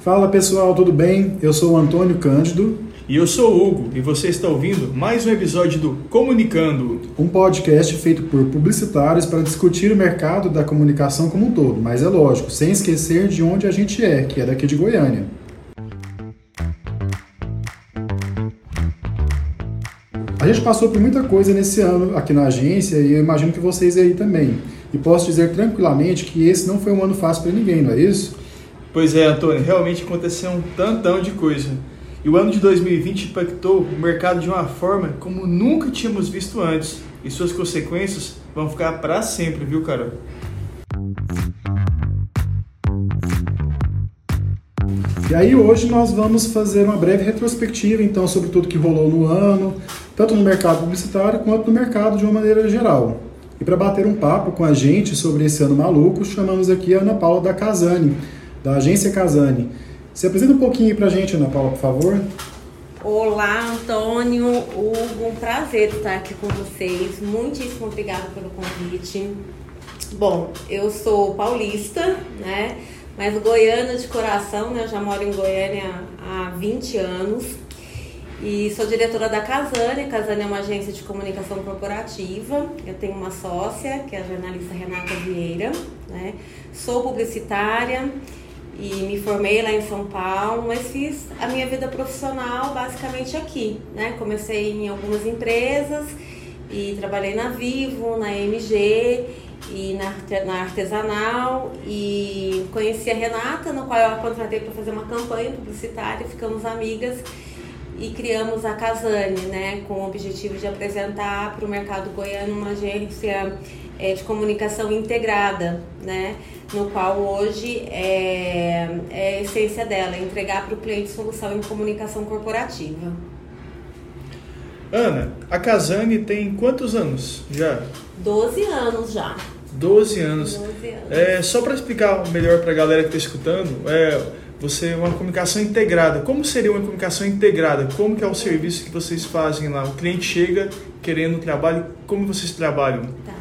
Fala pessoal, tudo bem? Eu sou o Antônio Cândido. E eu sou o Hugo, e você está ouvindo mais um episódio do Comunicando. Um podcast feito por publicitários para discutir o mercado da comunicação como um todo, mas é lógico, sem esquecer de onde a gente é, que é daqui de Goiânia. A gente passou por muita coisa nesse ano aqui na agência e eu imagino que vocês aí também. E posso dizer tranquilamente que esse não foi um ano fácil para ninguém, não é isso? Pois é, Antônio, realmente aconteceu um tantão de coisa. E o ano de 2020 impactou o mercado de uma forma como nunca tínhamos visto antes. E suas consequências vão ficar para sempre, viu, Carol? E aí hoje nós vamos fazer uma breve retrospectiva então sobre tudo que rolou no ano, tanto no mercado publicitário quanto no mercado de uma maneira geral. E para bater um papo com a gente sobre esse ano maluco, chamamos aqui a Ana Paula da Casani, da agência Casani. Se apresenta um pouquinho para a gente, Ana Paula, por favor. Olá, Antônio, Hugo, um prazer estar aqui com vocês. Muitíssimo obrigada pelo convite. Bom, eu sou paulista, né? Mas goiana de coração, né? Eu já moro em Goiânia há 20 anos. E sou diretora da Casane. A Casane é uma agência de comunicação corporativa. Eu tenho uma sócia, que é a jornalista Renata Vieira. Né? Sou publicitária e me formei lá em São Paulo, mas fiz a minha vida profissional basicamente aqui. Né? Comecei em algumas empresas e trabalhei na Vivo, na MG e na, na artesanal e conheci a Renata, no qual eu a contratei para fazer uma campanha publicitária, ficamos amigas e criamos a Casane, né, com o objetivo de apresentar para o mercado goiano uma agência é, de comunicação integrada, né, no qual hoje é, é a essência dela, é entregar para o cliente solução em comunicação corporativa. Ana, a Casane tem quantos anos já? Doze anos já. 12 anos. 12 anos. É, só para explicar melhor para a galera que está escutando, é, você é uma comunicação integrada. Como seria uma comunicação integrada? Como que é o serviço que vocês fazem lá? O cliente chega querendo trabalho, como vocês trabalham? Tá.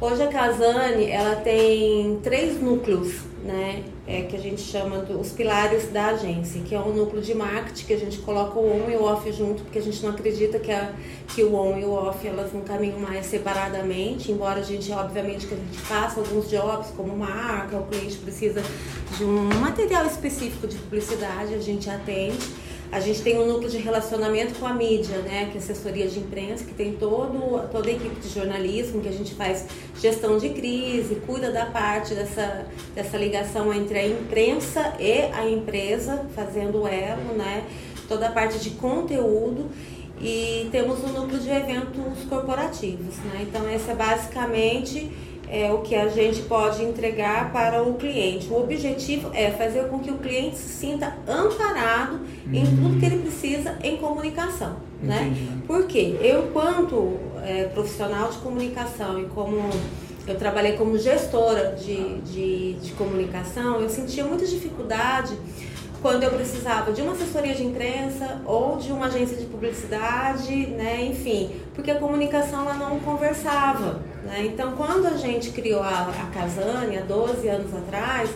Hoje a Casane, ela tem três núcleos, né? É, que a gente chama dos pilares da agência, que é o núcleo de marketing, que a gente coloca o on e o off junto, porque a gente não acredita que, a, que o on e o off elas não caminham mais separadamente, embora a gente, obviamente, que a gente faça alguns jobs como marca, o cliente precisa de um material específico de publicidade, a gente atende. A gente tem um núcleo de relacionamento com a mídia, né, que é assessoria de imprensa, que tem todo, toda a equipe de jornalismo, que a gente faz gestão de crise, cuida da parte dessa, dessa ligação entre a imprensa e a empresa, fazendo o elo, né, toda a parte de conteúdo. E temos o um núcleo de eventos corporativos, né, então esse é basicamente é o que a gente pode entregar para o cliente. O objetivo é fazer com que o cliente se sinta amparado uhum. em tudo que ele precisa em comunicação. Né? Porque eu, quanto é, profissional de comunicação e como eu trabalhei como gestora de, de, de comunicação, eu sentia muita dificuldade quando eu precisava de uma assessoria de imprensa ou de uma agência de publicidade, né, enfim, porque a comunicação ela não conversava. Né? Então, quando a gente criou a, a há 12 anos atrás,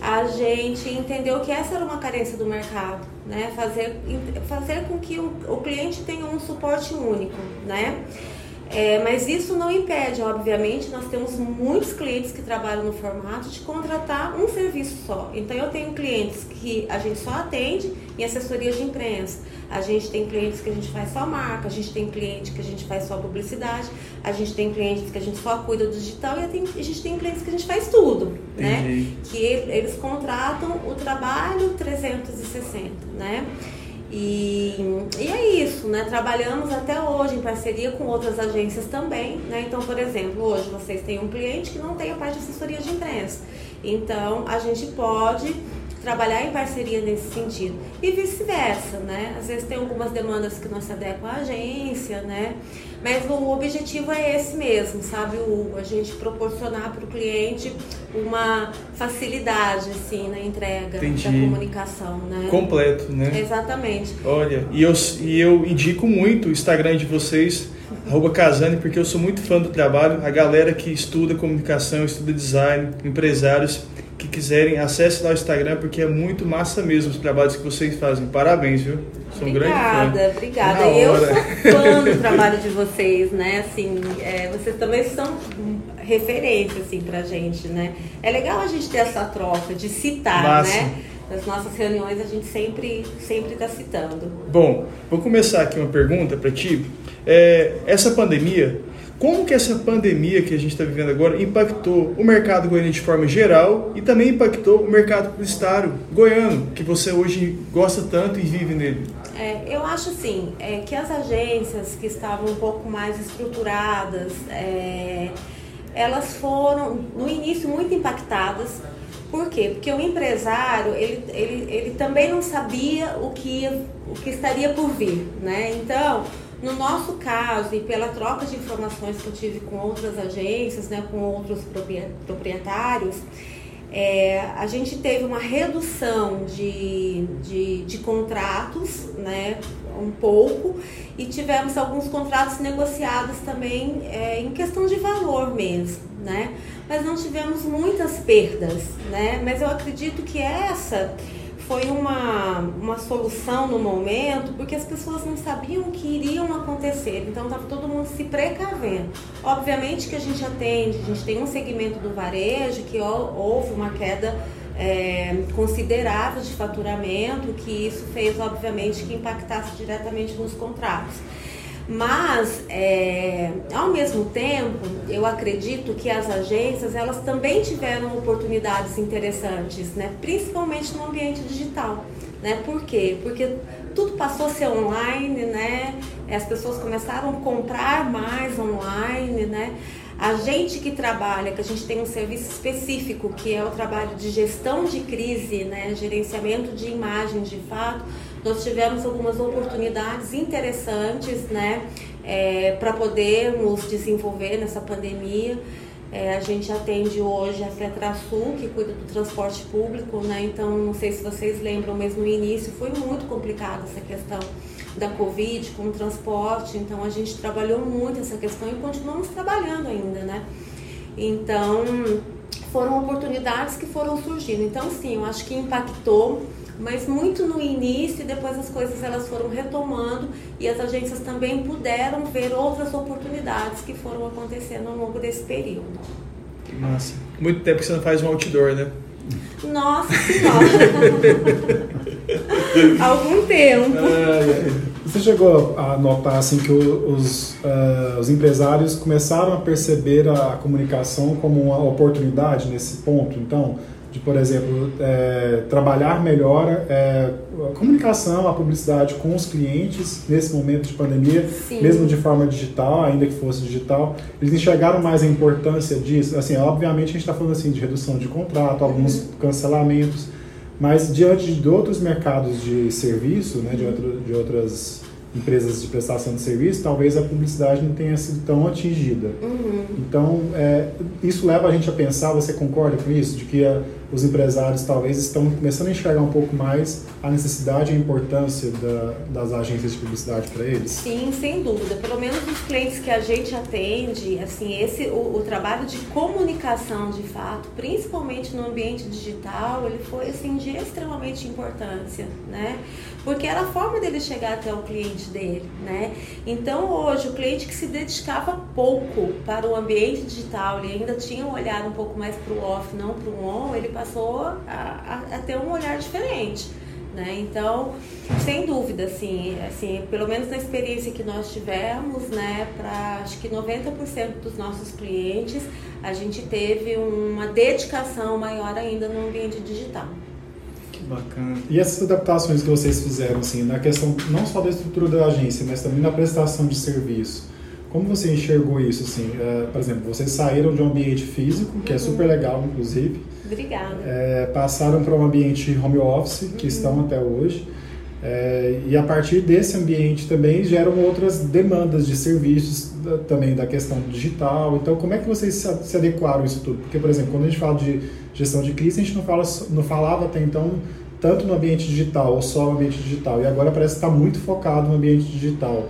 a gente entendeu que essa era uma carência do mercado, né? fazer, fazer com que o, o cliente tenha um suporte único. Né? É, mas isso não impede, obviamente, nós temos muitos clientes que trabalham no formato de contratar um serviço só. Então eu tenho clientes que a gente só atende em assessoria de imprensa, a gente tem clientes que a gente faz só marca, a gente tem cliente que a gente faz só publicidade, a gente tem clientes que a gente só cuida do digital e a gente tem clientes que a gente faz tudo, né? Né? Que eles contratam o trabalho 360, né? E, e é isso, né? Trabalhamos até hoje em parceria com outras agências também, né? Então, por exemplo, hoje vocês têm um cliente que não tem a parte de assessoria de imprensa. Então, a gente pode trabalhar em parceria nesse sentido. E vice-versa, né? Às vezes tem algumas demandas que não se adequam à agência, né? Mas o objetivo é esse mesmo, sabe? O, a gente proporcionar para o cliente uma facilidade, assim, na entrega Entendi. da comunicação, né? Completo, né? Exatamente. Olha, e eu, e eu indico muito o Instagram de vocês, arroba Casane, porque eu sou muito fã do trabalho. A galera que estuda comunicação, estuda design, empresários, que quiserem, acesse lá o Instagram, porque é muito massa mesmo os trabalhos que vocês fazem. Parabéns, viu? Sou um grande fã. Obrigada, obrigada. Eu sou fã do trabalho de vocês, né? Assim, é, vocês também são referência, assim, pra gente, né? É legal a gente ter essa troca de citar, massa. né? Nas nossas reuniões a gente sempre sempre está citando. Bom, vou começar aqui uma pergunta para ti. É, essa pandemia como que essa pandemia que a gente está vivendo agora impactou o mercado goiano de forma geral e também impactou o mercado publicitário goiano, que você hoje gosta tanto e vive nele? É, eu acho assim, é, que as agências que estavam um pouco mais estruturadas, é, elas foram no início muito impactadas. Por quê? Porque o empresário, ele, ele, ele também não sabia o que, o que estaria por vir, né? Então, no nosso caso, e pela troca de informações que eu tive com outras agências, né, com outros proprietários, é, a gente teve uma redução de, de, de, contratos, né, um pouco, e tivemos alguns contratos negociados também é, em questão de valor mesmo, né, mas não tivemos muitas perdas, né, mas eu acredito que essa foi uma, uma solução no momento, porque as pessoas não sabiam o que iriam acontecer, então estava todo mundo se precavendo. Obviamente que a gente atende, a gente tem um segmento do varejo que houve uma queda é, considerável de faturamento, que isso fez, obviamente, que impactasse diretamente nos contratos. Mas, é, ao mesmo tempo, eu acredito que as agências elas também tiveram oportunidades interessantes, né? principalmente no ambiente digital. Né? Por quê? Porque tudo passou a ser online, né? as pessoas começaram a comprar mais online. Né? A gente que trabalha, que a gente tem um serviço específico, que é o trabalho de gestão de crise, né? gerenciamento de imagens de fato, nós tivemos algumas oportunidades interessantes, né, é, para podermos desenvolver nessa pandemia. É, a gente atende hoje a Fetrasul, que cuida do transporte público, né? Então, não sei se vocês lembram, mas no início foi muito complicado essa questão da Covid com o transporte. Então, a gente trabalhou muito essa questão e continuamos trabalhando ainda, né? Então, foram oportunidades que foram surgindo. Então, sim, eu acho que impactou mas muito no início e depois as coisas elas foram retomando e as agências também puderam ver outras oportunidades que foram acontecendo ao longo desse período. Que massa. Muito tempo que você não faz um outdoor, né? Nossa Senhora! Algum tempo. Você chegou a notar assim que os, uh, os empresários começaram a perceber a comunicação como uma oportunidade nesse ponto? Então, de, por exemplo, é, trabalhar melhor é, a comunicação, a publicidade com os clientes nesse momento de pandemia, Sim. mesmo de forma digital, ainda que fosse digital, eles enxergaram mais a importância disso. Assim, obviamente a gente está falando assim de redução de contrato, alguns uhum. cancelamentos, mas diante de outros mercados de serviço, né, de, outro, de outras empresas de prestação de serviço, talvez a publicidade não tenha sido tão atingida. Uhum. Então, é, isso leva a gente a pensar, você concorda com isso? De que a, os empresários talvez estão começando a enxergar um pouco mais a necessidade e a importância da, das agências de publicidade para eles? Sim, sem dúvida. Pelo menos os clientes que a gente atende, assim, esse o, o, trabalho de comunicação de fato, principalmente no ambiente digital, ele foi assim de extremamente importância, né? Porque era a forma dele chegar até o cliente dele, né? Então hoje o cliente que se dedicava pouco para o ambiente digital, ele ainda tinha um olhar um pouco mais para o off, não para o on, ele passou a, a, a ter um olhar diferente. Né? Então, sem dúvida, assim, assim, pelo menos na experiência que nós tivemos, né, para acho que 90% dos nossos clientes, a gente teve uma dedicação maior ainda no ambiente digital. Bacana. E essas adaptações que vocês fizeram, assim, na questão não só da estrutura da agência, mas também na prestação de serviço, como você enxergou isso, assim? Uh, por exemplo, vocês saíram de um ambiente físico, que é uhum. é super legal, inclusive, Obrigada. É, passaram para um ambiente home office, que uhum. estão até hoje. É, e a partir desse ambiente também geram outras demandas de serviços da, também da questão digital. Então, como é que vocês se, se adequaram a isso tudo? Porque, por exemplo, quando a gente fala de gestão de crise, a gente não, fala, não falava até então tanto no ambiente digital ou só no ambiente digital. E agora parece que está muito focado no ambiente digital.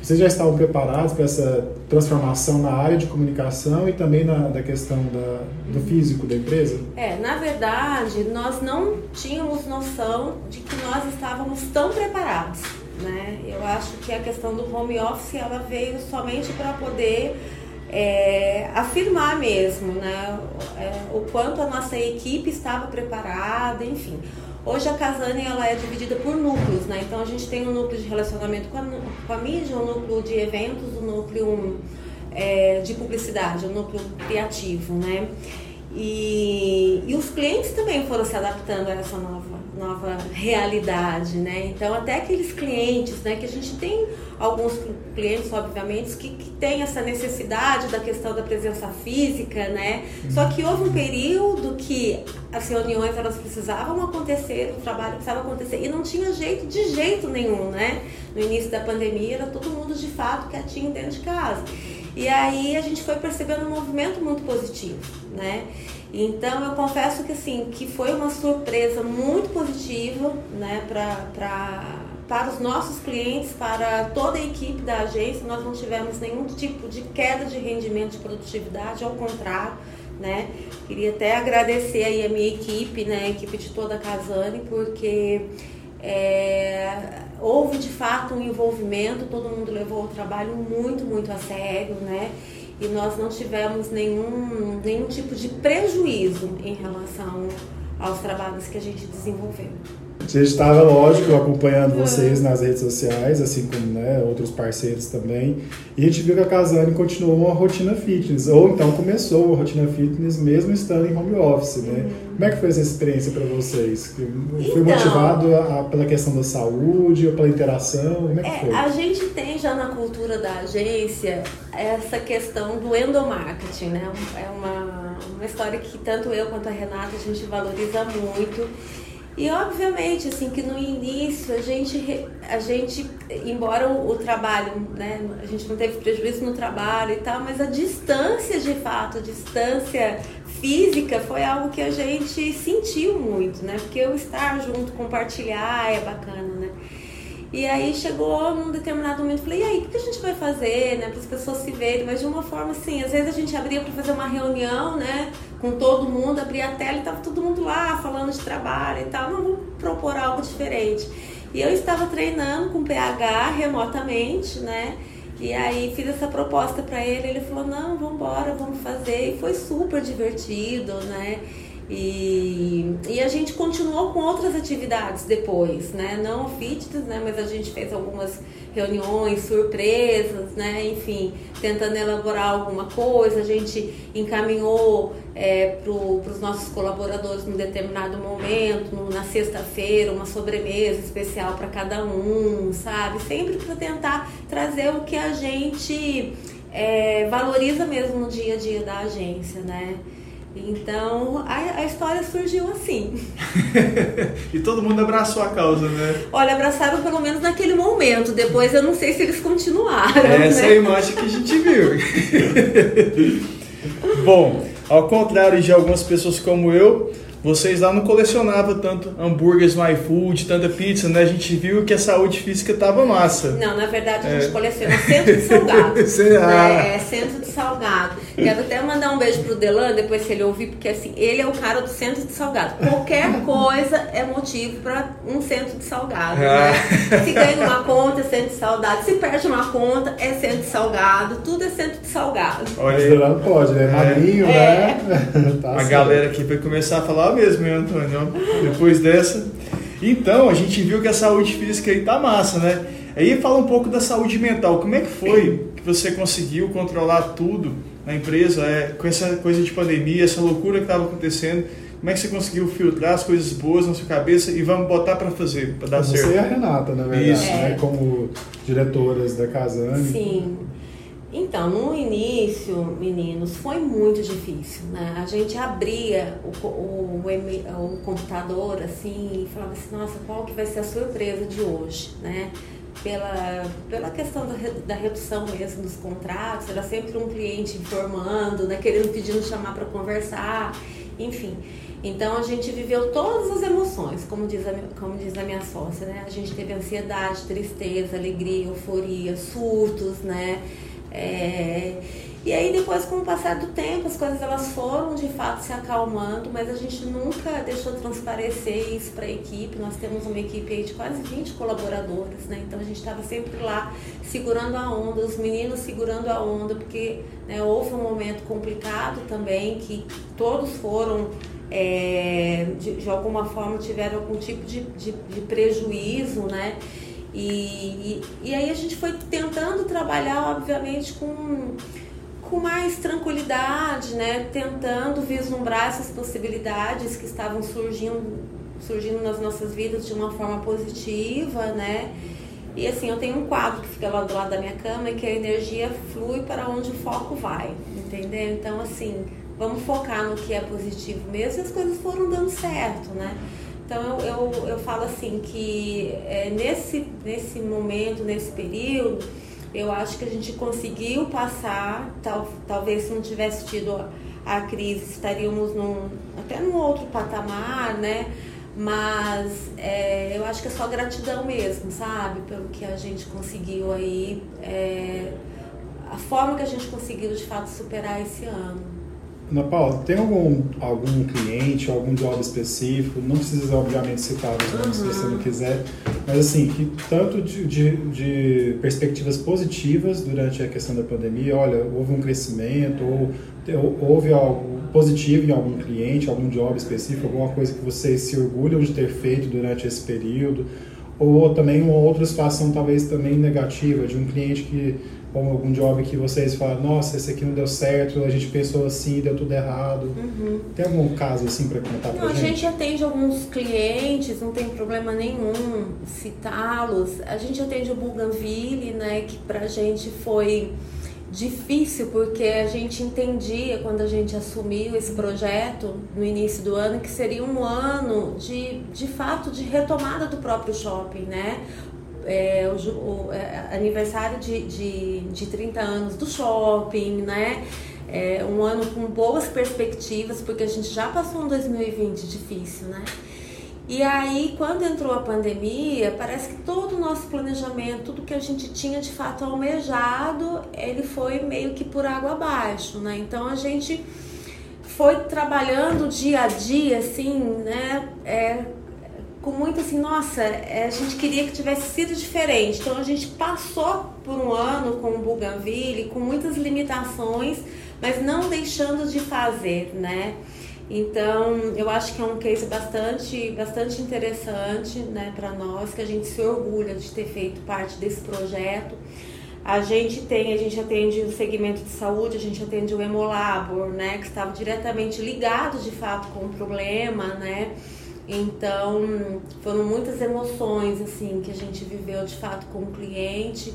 Vocês já estavam preparados para essa transformação na área de comunicação e também na da questão da, do físico da empresa? É, na verdade, nós não tínhamos noção de que nós estávamos tão preparados. Né? Eu acho que a questão do home office ela veio somente para poder é, afirmar mesmo né? É, o quanto a nossa equipe estava preparada, enfim. Hoje a Casane ela é dividida por núcleos, né? Então a gente tem um núcleo de relacionamento com a, com a mídia, um núcleo de eventos, um núcleo é, de publicidade, um núcleo criativo, né? E, e os clientes também foram se adaptando a essa nova nova realidade, né? Então até aqueles clientes, né, que a gente tem alguns clientes, obviamente, que, que tem essa necessidade da questão da presença física, né? Uhum. Só que houve um período que as reuniões elas precisavam acontecer, o trabalho precisava acontecer e não tinha jeito de jeito nenhum, né? No início da pandemia era todo mundo de fato quietinho dentro de casa. E aí a gente foi percebendo um movimento muito positivo, né? Então eu confesso que assim, que foi uma surpresa muito positiva, né, pra, pra, para os nossos clientes, para toda a equipe da agência, nós não tivemos nenhum tipo de queda de rendimento de produtividade, ao contrário, né? Queria até agradecer aí a minha equipe, né, a equipe de toda a Casane, porque é, houve de fato um envolvimento, todo mundo levou o trabalho muito, muito a sério, né? E nós não tivemos nenhum, nenhum tipo de prejuízo em relação aos trabalhos que a gente desenvolveu. A gente estava, lógico, acompanhando vocês nas redes sociais, assim como né, outros parceiros também. E a gente viu que a Casane continuou uma rotina fitness, ou então começou a rotina fitness mesmo estando em home office, né? Uhum. Como é que foi essa experiência para vocês? Foi então, motivado a, a, pela questão da saúde ou pela interação? Como é que é, foi? A gente tem já na cultura da agência essa questão do endomarketing, né? É uma, uma história que tanto eu quanto a Renata a gente valoriza muito. E obviamente, assim, que no início a gente, a gente embora o, o, trabalho, né, a gente não teve prejuízo no trabalho e tal, mas a distância de fato, a distância física foi algo que a gente sentiu muito, né? Porque eu estar junto, compartilhar é bacana? E aí chegou num determinado momento, falei, e aí, o que a gente vai fazer, né? Para as pessoas se verem, mas de uma forma assim, às vezes a gente abria para fazer uma reunião, né? Com todo mundo, abria a tela e tava todo mundo lá falando de trabalho e tal. Não, vamos propor algo diferente. E eu estava treinando com PH remotamente, né? E aí fiz essa proposta para ele, ele falou, não, vamos embora, vamos fazer. E foi super divertido, né? E, e a gente continuou com outras atividades depois, né? Não fitness, né? Mas a gente fez algumas reuniões, surpresas, né? Enfim, tentando elaborar alguma coisa. A gente encaminhou é, para os nossos colaboradores num determinado momento, na sexta-feira, uma sobremesa especial para cada um, sabe? Sempre para tentar trazer o que a gente é, valoriza mesmo no dia a dia da agência, né? Então a, a história surgiu assim. e todo mundo abraçou a causa, né? Olha, abraçaram pelo menos naquele momento. Depois eu não sei se eles continuaram. Essa né? é a imagem que a gente viu. Bom, ao contrário de algumas pessoas como eu, vocês lá não colecionavam tanto hambúrgueres no iFood, tanta pizza, né? A gente viu que a saúde física tava massa. Não, na verdade a gente é. coleciona centro de salgado. né? É, centro de salgado. Quero até mandar um beijo pro Delan, depois se ele ouvir, porque assim, ele é o cara do centro de salgado. Qualquer coisa é motivo para um centro de salgado, ah. né? Se ganha uma conta, é centro de salgado. Se perde uma conta, é centro de salgado. Tudo é centro de salgado. Olha aí. Delan pode, né? Magrinho, é. né? tá a certo. galera aqui vai começar a falar mesmo, hein, Antônio? Depois dessa. Então, a gente viu que a saúde física aí tá massa, né? Aí fala um pouco da saúde mental. Como é que foi que você conseguiu controlar tudo na empresa, é, com essa coisa de pandemia, essa loucura que estava acontecendo? Como é que você conseguiu filtrar as coisas boas na sua cabeça e vamos botar para fazer, para dar você certo? Você e a Renata, na verdade, Isso. Né? como diretoras da Casane. Sim. Então, no início, meninos, foi muito difícil, né? A gente abria o, o, o, o computador assim e falava assim, nossa, qual que vai ser a surpresa de hoje, né? Pela, pela questão da, da redução mesmo dos contratos, era sempre um cliente informando, né, querendo, pedindo chamar para conversar. enfim. Então a gente viveu todas as emoções, como diz a, como diz a minha sócia, né? A gente teve ansiedade, tristeza, alegria, euforia, surtos, né? É... E aí depois, com o passar do tempo, as coisas elas foram de fato se acalmando, mas a gente nunca deixou transparecer isso para a equipe. Nós temos uma equipe de quase 20 colaboradores, né? Então a gente estava sempre lá segurando a onda, os meninos segurando a onda, porque né, houve um momento complicado também que todos foram é, de, de, alguma forma tiveram algum tipo de, de, de prejuízo, né? E, e, e, aí a gente foi tentando trabalhar, obviamente, com com mais tranquilidade, né? Tentando vislumbrar essas possibilidades que estavam surgindo, surgindo nas nossas vidas de uma forma positiva, né? E assim, eu tenho um quadro que fica lá do lado da minha cama que a energia flui para onde o foco vai, entendeu? Então, assim, vamos focar no que é positivo mesmo e as coisas foram dando certo, né? Então, eu, eu, eu falo assim que é, nesse, nesse momento, nesse período, eu acho que a gente conseguiu passar, tal, talvez se não tivesse tido a, crise, estaríamos num, até num outro patamar, né? Mas é, eu acho que é só gratidão mesmo, sabe? Pelo que a gente conseguiu aí, é, a forma que a gente conseguiu de fato superar esse ano. Ana Paula, tem algum, algum cliente, algum job específico, não precisa obviamente citar os nomes uhum. se você não quiser, mas assim, que tanto de, de, de, perspectivas positivas durante a questão da pandemia, olha, houve um crescimento, ou houve algo positivo em algum cliente, algum job específico, alguma coisa que vocês se orgulham de ter feito durante esse período, ou também uma outra situação talvez também negativa, de um cliente que ou algum job que vocês falam, nossa, esse aqui não deu certo, a gente pensou assim, deu tudo errado. Uhum. Tem algum caso assim para contar pra gente? A gente atende alguns clientes, não tem problema nenhum citá-los. A gente atende o Bougainville, né, que pra gente foi difícil porque a gente entendia quando a gente assumiu esse projeto no início do ano que seria um ano de, de fato de retomada do próprio shopping, né? É, o, o é, aniversário de, de, de 30 anos do shopping, né? É, um ano com boas perspectivas, porque a gente já passou um 2020 difícil, né? E aí, quando entrou a pandemia, parece que todo o nosso planejamento, tudo que a gente tinha de fato almejado, ele foi meio que por água abaixo, né? Então a gente foi trabalhando dia a dia, assim, né? É, com muito assim, nossa, é, a gente queria que tivesse sido diferente. Então a gente passou por um ano com o Bougainville, com muitas limitações, mas não deixando de fazer, né? Então, eu acho que é um case bastante, bastante interessante, né, para nós, que a gente se orgulha de ter feito parte desse projeto. A gente tem, a gente atende o segmento de saúde, a gente atende o Hemolabor, né, que estava diretamente ligado de fato com o problema, né? Então, foram muitas emoções assim que a gente viveu de fato com o cliente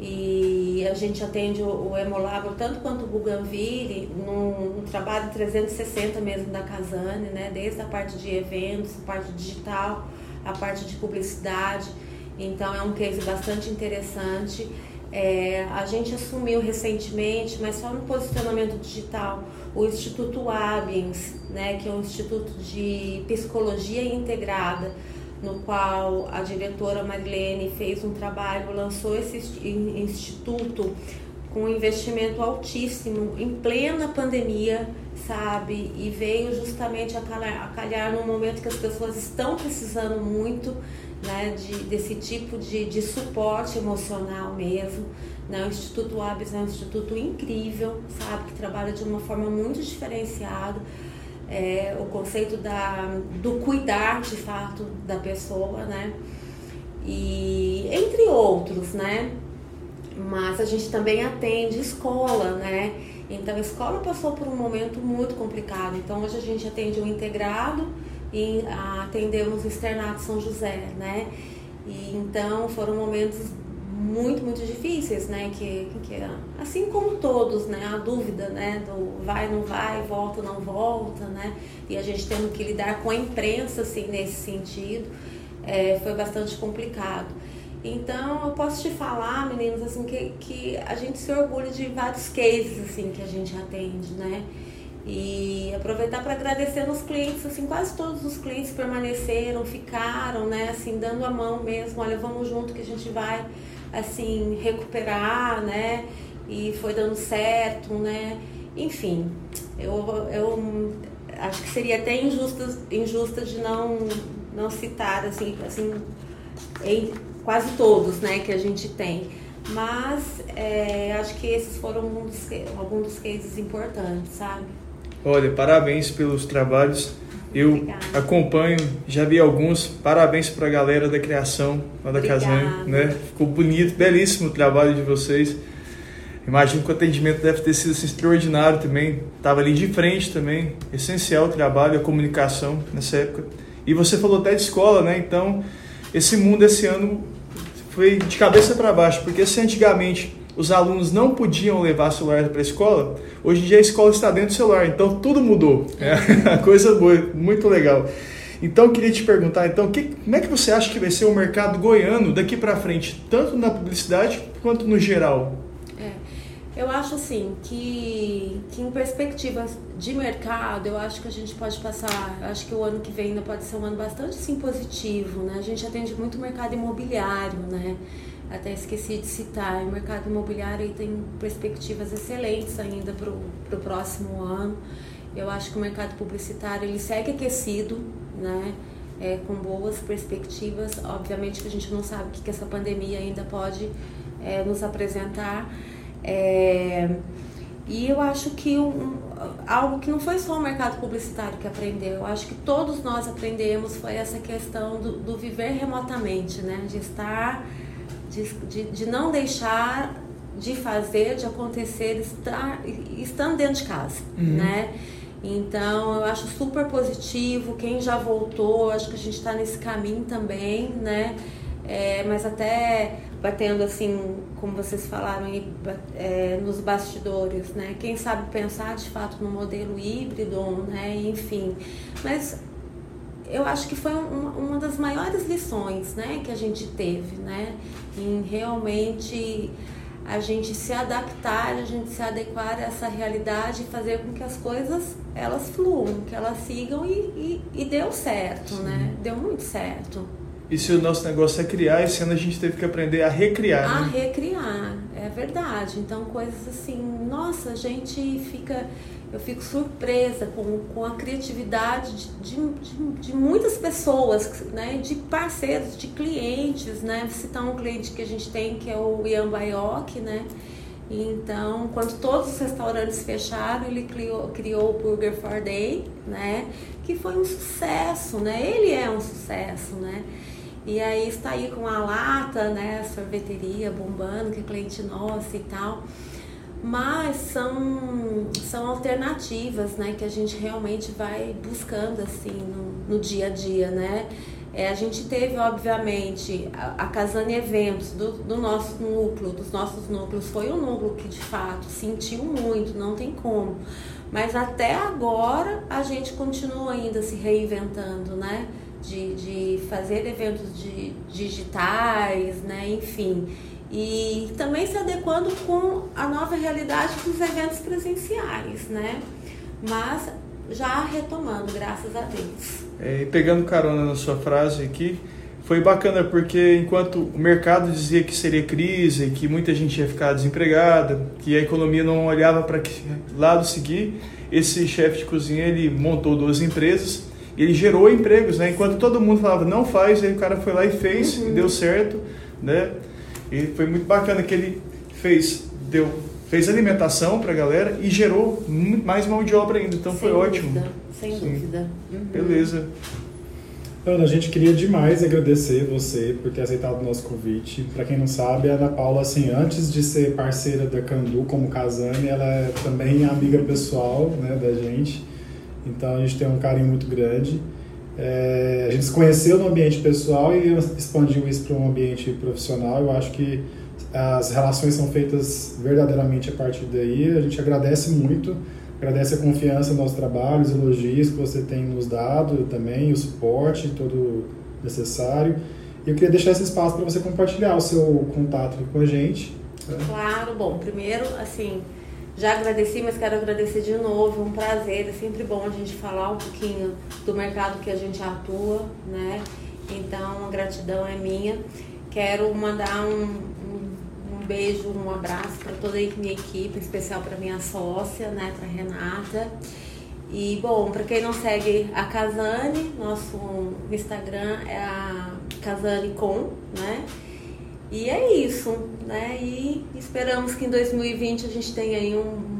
e a gente atende o, o Hemolabro tanto quanto o Bougainville num, trabalho 360 mesmo da Casane, né? Desde a parte de eventos, a parte digital, a parte de publicidade. Então é um case bastante interessante. É, a gente assumiu recentemente, mas só no posicionamento digital, o Instituto Abiens, né, que é um instituto de psicologia integrada, no qual a diretora Marilene fez um trabalho, lançou esse instituto com um investimento altíssimo em plena pandemia, sabe? E veio justamente a calhar, a calhar num momento que as pessoas estão precisando muito né, de, desse tipo de, de suporte emocional mesmo. Né? O Instituto Abis é um instituto incrível, sabe? Que trabalha de uma forma muito diferenciada. É, o conceito da, do cuidar de fato da pessoa, né? E entre outros, né? Mas a gente também atende escola, né? Então a escola passou por um momento muito complicado. Então hoje a gente atende o integrado e atendemos o externato São José, né? E então foram momentos muito, muito difíceis, né? Que, que assim como todos, né? A dúvida, né? Do vai, não vai, volta, não volta, né? E a gente tendo que lidar com a imprensa, assim, nesse sentido, é, foi bastante complicado. Então, eu posso te falar, meninos, assim, que, que a gente se orgulha de vários cases, assim, que a gente atende, né? E aproveitar para agradecer nos clientes, assim, quase todos os clientes permaneceram, ficaram, né, assim, dando a mão mesmo, olha, vamos junto que a gente vai, assim, recuperar, né, e foi dando certo, né, enfim, eu, eu acho que seria até injusta, injusta de não, não citar, assim, assim, quase todos, né, que a gente tem. Mas é, acho que esses foram alguns dos, alguns dos cases importantes, sabe? Olha, parabéns pelos trabalhos. Eu Obrigada. acompanho, já vi alguns. Parabéns para a galera da criação lá da Casane, né? Ficou bonito, belíssimo o trabalho de vocês. Imagino que o atendimento deve ter sido assim, extraordinário também. Estava ali de frente também. Essencial o trabalho, a comunicação nessa época. E você falou até de escola, né? Então, esse mundo esse ano foi de cabeça para baixo, porque se antigamente os alunos não podiam levar celular para a escola, hoje em dia a escola está dentro do celular, então tudo mudou. É uma coisa boa, muito legal. Então eu queria te perguntar, então, que, como é que você acha que vai ser o mercado goiano daqui para frente, tanto na publicidade quanto no geral? Eu acho assim que, que em perspectivas de mercado, eu acho que a gente pode passar, acho que o ano que vem ainda pode ser um ano bastante sim positivo, né? A gente atende muito mercado imobiliário, né? até esqueci de citar, o mercado imobiliário tem perspectivas excelentes ainda para o próximo ano. Eu acho que o mercado publicitário ele segue aquecido, né? É, com boas perspectivas. Obviamente que a gente não sabe o que, que essa pandemia ainda pode é, nos apresentar. É, e eu acho que um, algo que não foi só o mercado publicitário que aprendeu, eu acho que todos nós aprendemos foi essa questão do, do viver remotamente, né? De estar de, de, de não deixar de fazer, de acontecer, estar, estando dentro de casa, uhum. né? Então, eu acho super positivo. Quem já voltou, acho que a gente está nesse caminho também, né? É, mas até batendo assim, como vocês falaram aí, é, nos bastidores, né? Quem sabe pensar de fato no modelo híbrido, né? Enfim, mas eu acho que foi uma, uma das maiores lições, né? Que a gente teve, né? em realmente a gente se adaptar, a gente se adequar a essa realidade e fazer com que as coisas elas fluam, que elas sigam e, e, e deu certo, Sim. né? Deu muito certo. E se o nosso negócio é criar, esse ano a gente teve que aprender a recriar. A né? recriar, é verdade. Então coisas assim, nossa, a gente fica eu fico surpresa com, com a criatividade de, de, de, muitas pessoas, né, de parceiros, de clientes, né, Vou citar um cliente que a gente tem que é o Ian Baioc, né, então quando todos os restaurantes fecharam, ele criou, criou o Burger for Day, né, que foi um sucesso, né, ele é um sucesso, né, e aí está aí com a lata, né, sorveteria bombando, que é cliente nosso e tal, mas são, são alternativas né, que a gente realmente vai buscando assim no, no dia a dia, né? É, a gente teve, obviamente, a, a Casane Eventos do, do, nosso núcleo, dos nossos núcleos, foi o núcleo que de fato sentiu muito, não tem como. Mas até agora a gente continua ainda se reinventando, né? De, de fazer eventos de, digitais, né? Enfim e também se adequando com a nova realidade dos eventos presenciais, né? Mas já retomando, graças a Deus. É, pegando carona na sua frase aqui, foi bacana porque enquanto o mercado dizia que seria crise, que muita gente ia ficar desempregada, que a economia não olhava para que lado seguir, esse chefe de cozinha ele montou duas empresas ele gerou empregos, né? Enquanto todo mundo falava não faz, aí o cara foi lá e fez, uhum. e deu certo, né? E foi muito bacana que ele fez, deu, fez alimentação para a galera e gerou mais mão de obra ainda. Então sem foi dúvida, ótimo. Sem Sim. dúvida. Uhum. Beleza. Ana, a gente queria demais agradecer você por ter aceitado o nosso convite. Para quem não sabe, a Ana Paula, assim, antes de ser parceira da Candu como Casane, ela é também amiga pessoal né, da gente. Então a gente tem um carinho muito grande. É, a gente se conheceu no ambiente pessoal e expandiu isso para um ambiente profissional. Eu acho que as relações são feitas verdadeiramente a partir daí. A gente agradece muito, agradece a confiança no nosso trabalho, os elogios que você tem nos dado também, o suporte todo necessário. E eu queria deixar esse espaço para você compartilhar o seu contato com a gente. Claro, bom, primeiro, assim, Já agradeci, mas quero agradecer de novo. Um prazer. É sempre bom a gente falar um pouquinho do mercado que a gente atua, né? Então, a gratidão é minha. Quero mandar um, um, um beijo, um abraço para toda a minha equipe, em especial para minha sócia, né, para Renata. E bom, para quem não segue a Casane, nosso Instagram é a Casane com, né? E é isso, né? E esperamos que em 2020 a gente tenha aí um,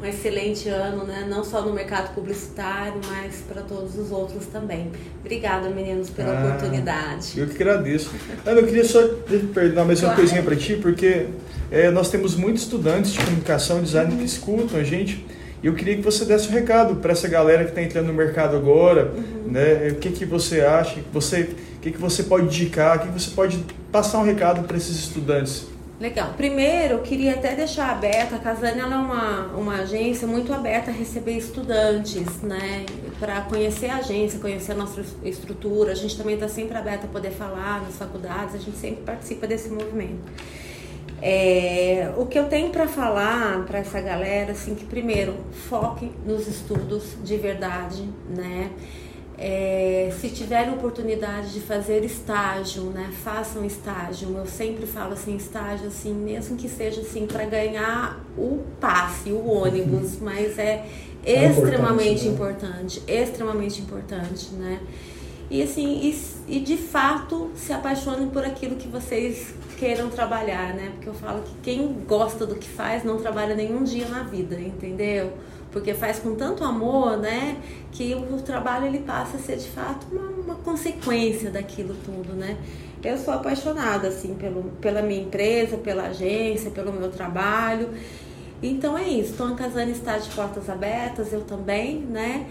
um excelente ano, né? Não só no mercado publicitário, mas para todos os outros também. Obrigada, meninos, pela ah, oportunidade. Eu que agradeço. Ana, eu queria só perguntar mais uma coisinha para ti, porque é, nós temos muitos estudantes de comunicação e design que escutam a gente. E eu queria que você desse um recado para essa galera que está entrando no mercado agora, uhum. né? O que, que você acha? Você, que, que você pode indicar? O que, que você pode passar um recado para esses estudantes? Legal. Primeiro, eu queria até deixar aberta, a Casane é uma, uma agência muito aberta a receber estudantes, né? Para conhecer a agência, conhecer a nossa estrutura. A gente também está sempre aberta a poder falar nas faculdades, a gente sempre participa desse movimento. É, o que eu tenho para falar para essa galera, assim, que primeiro foque nos estudos de verdade, né? É, se tiverem oportunidade de fazer estágio, né, façam estágio. Eu sempre falo assim, estágio assim, mesmo que seja assim para ganhar o passe, o ônibus, mas é, é extremamente importante, né? importante, extremamente importante, né? E assim, e, e de fato se apaixonem por aquilo que vocês queiram trabalhar, né? Porque eu falo que quem gosta do que faz não trabalha nenhum dia na vida, entendeu? Porque faz com tanto amor, né? Que o trabalho ele passa a ser de fato uma, uma consequência daquilo tudo, né? Eu sou apaixonada, assim, pelo, pela minha empresa, pela agência, pelo meu trabalho. Então é isso. A Casane está de portas abertas, eu também, né?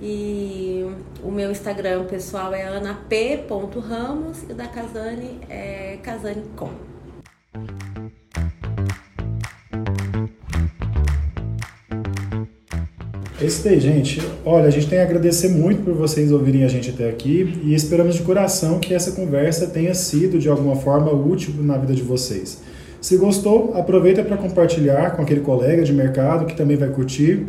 E o meu Instagram pessoal é anap.ramos e da Casane é casanecom. É isso aí, gente. Olha, a gente tem a agradecer muito por vocês ouvirem a gente até aqui e esperamos de coração que essa conversa tenha sido de alguma forma útil na vida de vocês. Se gostou, aproveita para compartilhar com aquele colega de mercado que também vai curtir.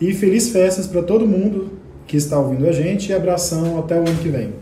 E feliz festas para todo mundo que está ouvindo a gente e abração até o ano que vem.